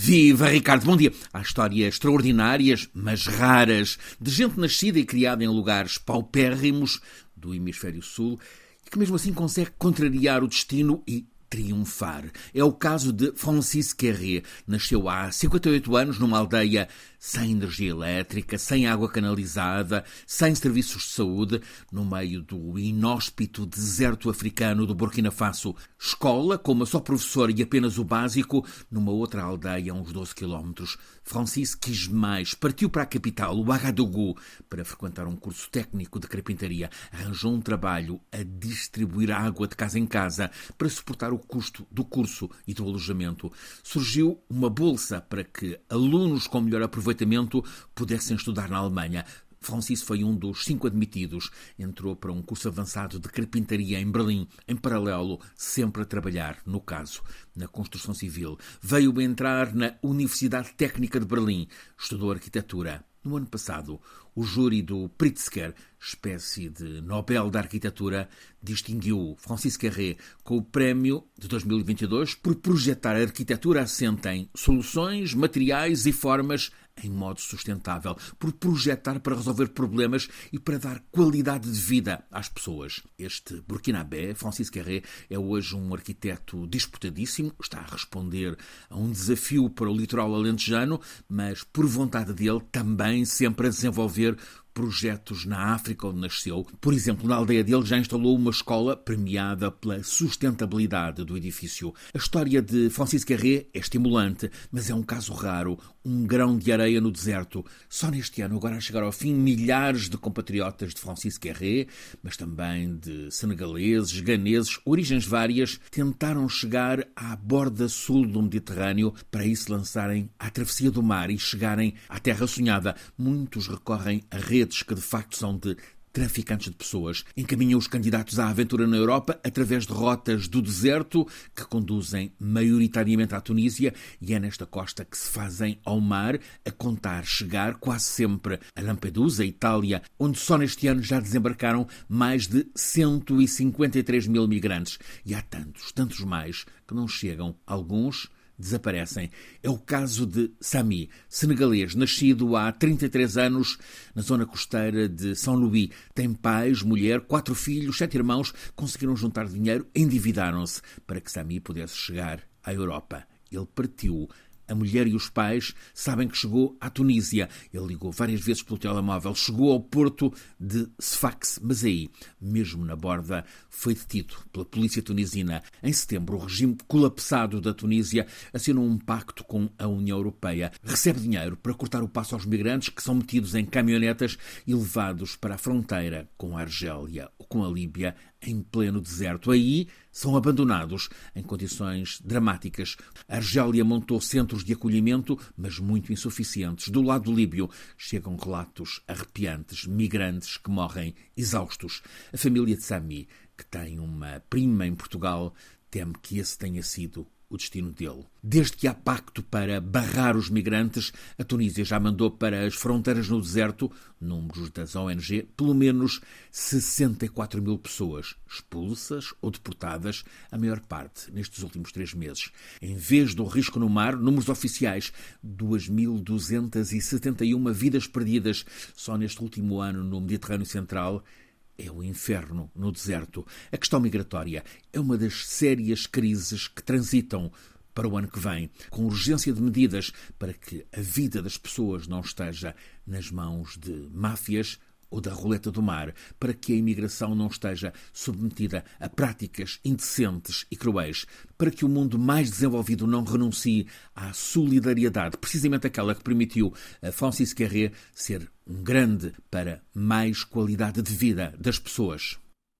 Viva Ricardo, bom dia. Há histórias extraordinárias, mas raras, de gente nascida e criada em lugares paupérrimos do hemisfério sul e que mesmo assim consegue contrariar o destino e triunfar. É o caso de Francis Querré. Nasceu há 58 anos numa aldeia sem energia elétrica, sem água canalizada, sem serviços de saúde, no meio do inóspito deserto africano do Burkina Faso. Escola, com uma só professora e apenas o básico, numa outra aldeia a uns 12 quilómetros. Francis quis mais. Partiu para a capital, o Agadougou, para frequentar um curso técnico de carpintaria. Arranjou um trabalho a distribuir água de casa em casa para suportar o custo do curso e do alojamento. Surgiu uma bolsa para que alunos com melhor aproveitamento pudessem estudar na Alemanha. Francis foi um dos cinco admitidos. Entrou para um curso avançado de carpintaria em Berlim, em paralelo, sempre a trabalhar, no caso, na construção civil. Veio entrar na Universidade Técnica de Berlim. Estudou arquitetura. No ano passado, o júri do Pritzker, espécie de Nobel da Arquitetura, distinguiu Francis Carré com o prémio de 2022 por projetar a arquitetura assente em soluções, materiais e formas em modo sustentável, por projetar para resolver problemas e para dar qualidade de vida às pessoas. Este burkinabé, Francis Carré, é hoje um arquiteto disputadíssimo, está a responder a um desafio para o litoral alentejano, mas por vontade dele também sempre a desenvolver projetos na África onde nasceu. Por exemplo, na aldeia dele já instalou uma escola premiada pela sustentabilidade do edifício. A história de Francis Carré é estimulante, mas é um caso raro, um grão de areia no deserto. Só neste ano, agora a chegar ao fim, milhares de compatriotas de Francis Carré, mas também de senegaleses, ganeses, origens várias, tentaram chegar à borda sul do Mediterrâneo para aí se lançarem à travessia do mar e chegarem à terra sonhada. Muitos recorrem a redes redes que de facto são de traficantes de pessoas encaminham os candidatos à aventura na Europa através de rotas do deserto que conduzem maioritariamente à Tunísia e é nesta costa que se fazem ao mar a contar chegar quase sempre a Lampedusa, Itália, onde só neste ano já desembarcaram mais de 153 mil migrantes. E há tantos, tantos mais que não chegam, alguns desaparecem. É o caso de Sami, senegalês, nascido há 33 anos na zona costeira de São Luís. Tem pais, mulher, quatro filhos, sete irmãos, conseguiram juntar dinheiro, endividaram-se para que Sami pudesse chegar à Europa. Ele partiu a mulher e os pais sabem que chegou à Tunísia. Ele ligou várias vezes pelo telemóvel, chegou ao porto de Sfax, mas aí, mesmo na borda, foi detido pela polícia tunisina. Em setembro, o regime colapsado da Tunísia assinou um pacto com a União Europeia. Recebe dinheiro para cortar o passo aos migrantes que são metidos em caminhonetas e levados para a fronteira com a Argélia com a Líbia em pleno deserto. Aí são abandonados em condições dramáticas. A Argélia montou centros de acolhimento, mas muito insuficientes. Do lado líbio chegam relatos arrepiantes, migrantes que morrem exaustos. A família de Sami, que tem uma prima em Portugal, teme que esse tenha sido o destino dele. Desde que há pacto para barrar os migrantes, a Tunísia já mandou para as fronteiras no deserto, números das ONG, pelo menos 64 mil pessoas expulsas ou deportadas, a maior parte nestes últimos três meses. Em vez do risco no mar, números oficiais, 2.271 vidas perdidas só neste último ano no Mediterrâneo Central é o inferno no deserto. A questão migratória é uma das sérias crises que transitam para o ano que vem, com urgência de medidas para que a vida das pessoas não esteja nas mãos de máfias ou da roleta do mar, para que a imigração não esteja submetida a práticas indecentes e cruéis, para que o mundo mais desenvolvido não renuncie à solidariedade, precisamente aquela que permitiu a Francis Carré ser um grande para mais qualidade de vida das pessoas.